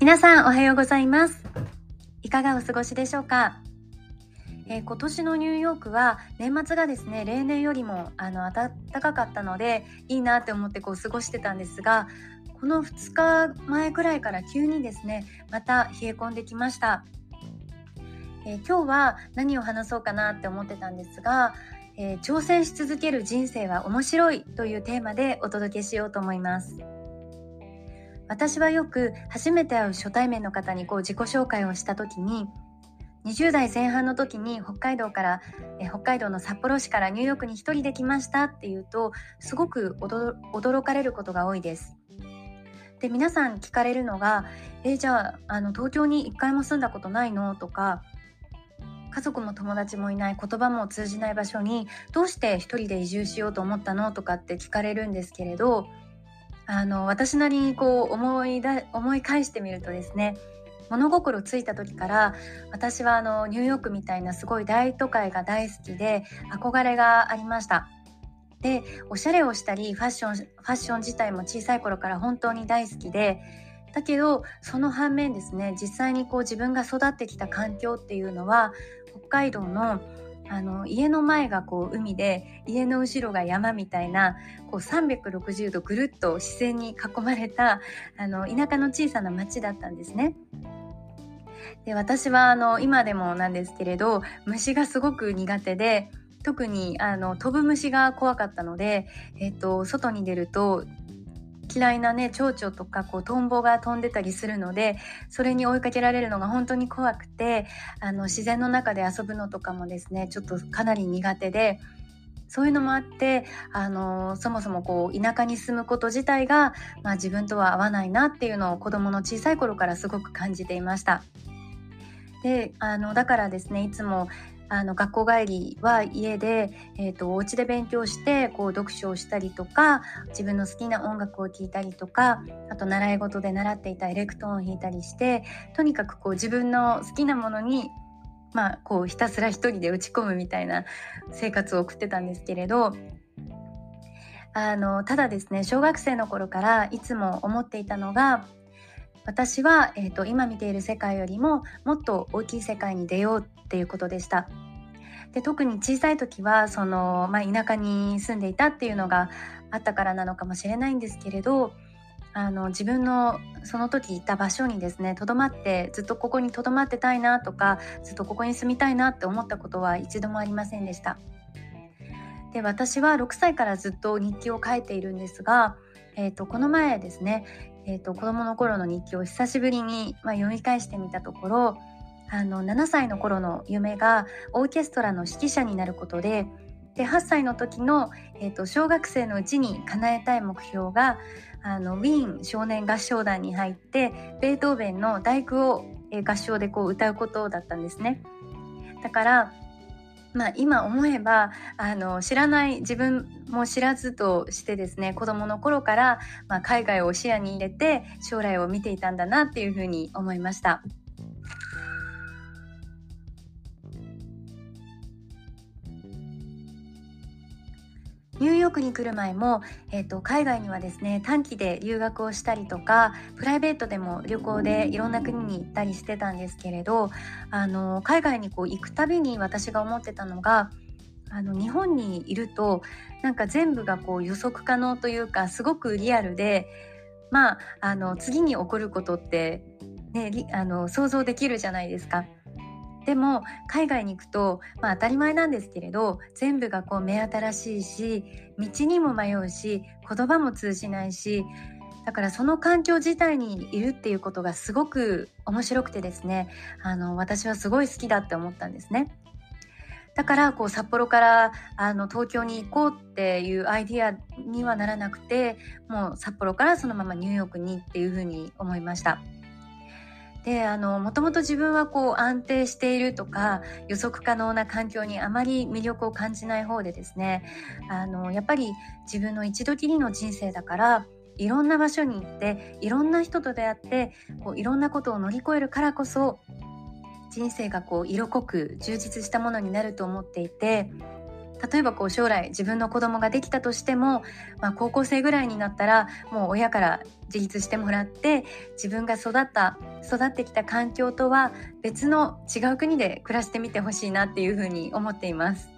皆さんおはようございます。いかがお過ごしでしょうか、えー、今年のニューヨークは年末がですね例年よりもあの暖かかったのでいいなって思ってこう過ごしてたんですがこの2日前くらいから急にですねまた冷え込んできました、えー、今日は何を話そうかなって思ってたんですが、えー、挑戦し続ける人生は面白いというテーマでお届けしようと思います。私はよく初めて会う初対面の方にこう自己紹介をした時に20代前半の時に北海道からえ北海道の札幌市からニューヨークに一人で来ましたっていうとすごく驚かれることが多いです。で皆さん聞かれるのが「えじゃああの東京に一回も住んだことないの?」とか家族も友達もいない言葉も通じない場所にどうして一人で移住しようと思ったの？とかって聞かれるんですけれどあの私なりにこう思いだ思い返してみるとですね物心ついた時から私はあのニューヨークみたいなすごい大都会が大好きで憧れがありました。でおしゃれをしたりファッションファッション自体も小さい頃から本当に大好きでだけどその反面ですね実際にこう自分が育ってきた環境っていうのは北海道のあの家の前がこう海で家の後ろが山みたいなこう360度ぐるっと自然に囲まれたあの田舎の小さな町だったんですね。で私はあの今でもなんですけれど虫がすごく苦手で特にあの飛ぶ虫が怖かったので、えっと、外に出ると嫌いなね蝶々とかこうトンボが飛んでたりするのでそれに追いかけられるのが本当に怖くてあの自然の中で遊ぶのとかもですねちょっとかなり苦手でそういうのもあってあのそもそもこう田舎に住むこと自体が、まあ、自分とは合わないなっていうのを子どもの小さい頃からすごく感じていました。であのだからですねいつもあの学校帰りは家で、えーと、お家で勉強してこう読書をしたりとか自分の好きな音楽を聴いたりとかあと習い事で習っていたエレクトーンを弾いたりしてとにかくこう自分の好きなものにまあこうひたすら一人で打ち込むみたいな生活を送ってたんですけれどあのただですね小学生の頃からいつも思っていたのが私は、えーと、今見ている世界よりももっと大きい世界に出ようっていうことでした。で特に小さい時はその、まあ、田舎に住んでいたっていうのがあったからなのかもしれないんですけれどあの自分のその時いた場所にですねとどまってずっとここにとどまってたいなとかずっとここに住みたいなって思ったことは一度もありませんでした。で私は6歳からずっと日記を書いているんですが、えーと、この前ですね、えーと、子どもの頃の日記を久しぶりに、まあ、読み返してみたところあの7歳の頃の夢がオーケストラの指揮者になることでで8歳の時の、えーと、小学生のうちに叶えたい目標があのウィーン少年合唱団に入ってベートーベンの「第九」を、え合唱でこう歌うことだったんですね。だからまあ、今思えばあの知らない自分も知らずとしてですね子どもの頃から、まあ、海外を視野に入れて将来を見ていたんだなっていうふうに思いました。ークに来る前も、えーと、海外にはですね短期で留学をしたりとかプライベートでも旅行でいろんな国に行ったりしてたんですけれどあの海外にこう行くたびに私が思ってたのがあの日本にいるとなんか全部がこう予測可能というかすごくリアルでまああの次に起こることって、ね、あの想像できるじゃないですか。でも海外に行くと、まあ、当たり前なんですけれど全部がこう目新しいし道にも迷うし言葉も通じないしだからその環境自体にいるっていうことがすごく面白くてですねあの私はすごい好きだって思ったんですね。だからこう札幌からあの東京に行こうっていうアイディアにはならなくてもう札幌からそのままニューヨークにっていうふうに思いました。であのもともと自分はこう安定しているとか予測可能な環境にあまり魅力を感じない方でですねあのやっぱり自分の一度きりの人生だからいろんな場所に行っていろんな人と出会ってこういろんなことを乗り越えるからこそ人生がこう色濃く充実したものになると思っていて例えばこう将来自分の子供ができたとしても、まあ、高校生ぐらいになったらもう親から自立してもらって自分が育った育ってきた環境とは別の違う国で暮らしてみてほしいなっていうふうに思っています。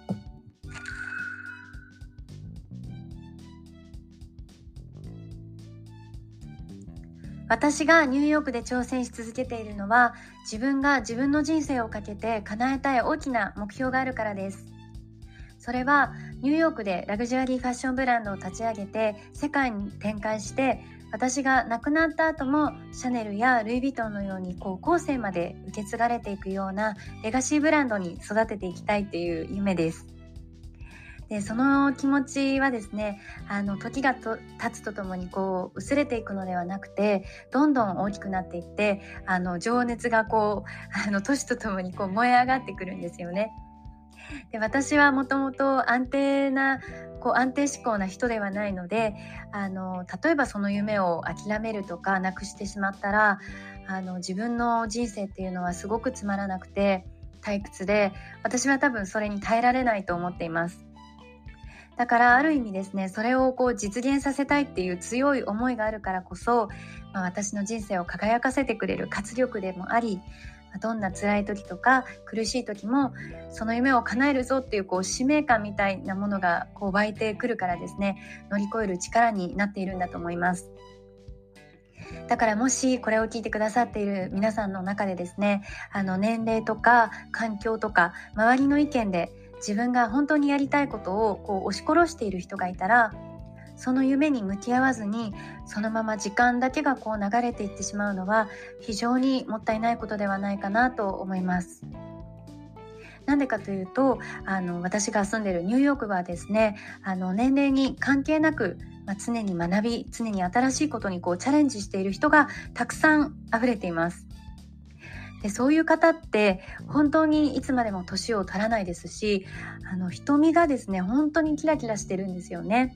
私がニューヨークで挑戦し続けているのは自分が自分の人生をかけて叶えたい大きな目標があるからです。それはニューヨークでラグジュアリーファッションブランドを立ち上げて世界に展開して私が亡くなった後もシャネルやルイ・ヴィトンのように高校生まで受け継がれていくようなレガシーブランドに育てていきたいっていう夢です。でその気持ちはですねあの時がと経つとともにこう薄れていくのではなくてどんどん大きくなっていってあの情熱がこうあの年とともにこう燃え上がってくるんですよね。で私はもともと安定なこう安定志向な人ではないのであの例えばその夢を諦めるとかなくしてしまったらあの自分の人生っていうのはすごくつまらなくて退屈で私は多分それに耐えられないと思っています。だからある意味ですねそれをこう実現させたいっていう強い思いがあるからこそ、まあ、私の人生を輝かせてくれる活力でもありどんな辛い時とか苦しい時もその夢を叶えるぞっていうこう使命感みたいなものがこう湧いてくるからですね乗り越える力になっているんだと思います。だからもしこれを聞いてくださっている皆さんの中でですねあの年齢とか環境とか周りの意見で自分が本当にやりたいことをこう押し殺している人がいたらその夢に向き合わずにそのまま時間だけがこう流れていってしまうのは非常にもったいないことではないかなと思います。なんでかというとあの私が住んでいるニューヨークはですねあの年齢に関係なく、まあ、常に学び常に新しいことにこうチャレンジしている人がたくさん溢れています。でそういう方って本当にいつまでも年を取らないですしあの瞳がですね本当にキラキラしてるんですよね。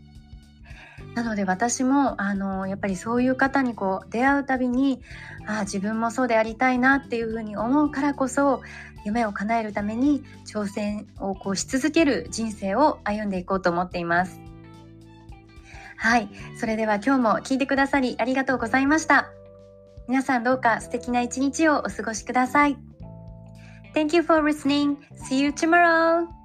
なので私もあのやっぱりそういう方にこう出会うたびにあ自分もそうでありたいなっていうふうに思うからこそ夢を叶えるために挑戦をこうし続ける人生を歩んでいこうと思っています。はい。それでは今日も聞いてくださりありがとうございました。皆さんどうか素敵な一日をお過ごしください。Thank you for listening. See you tomorrow.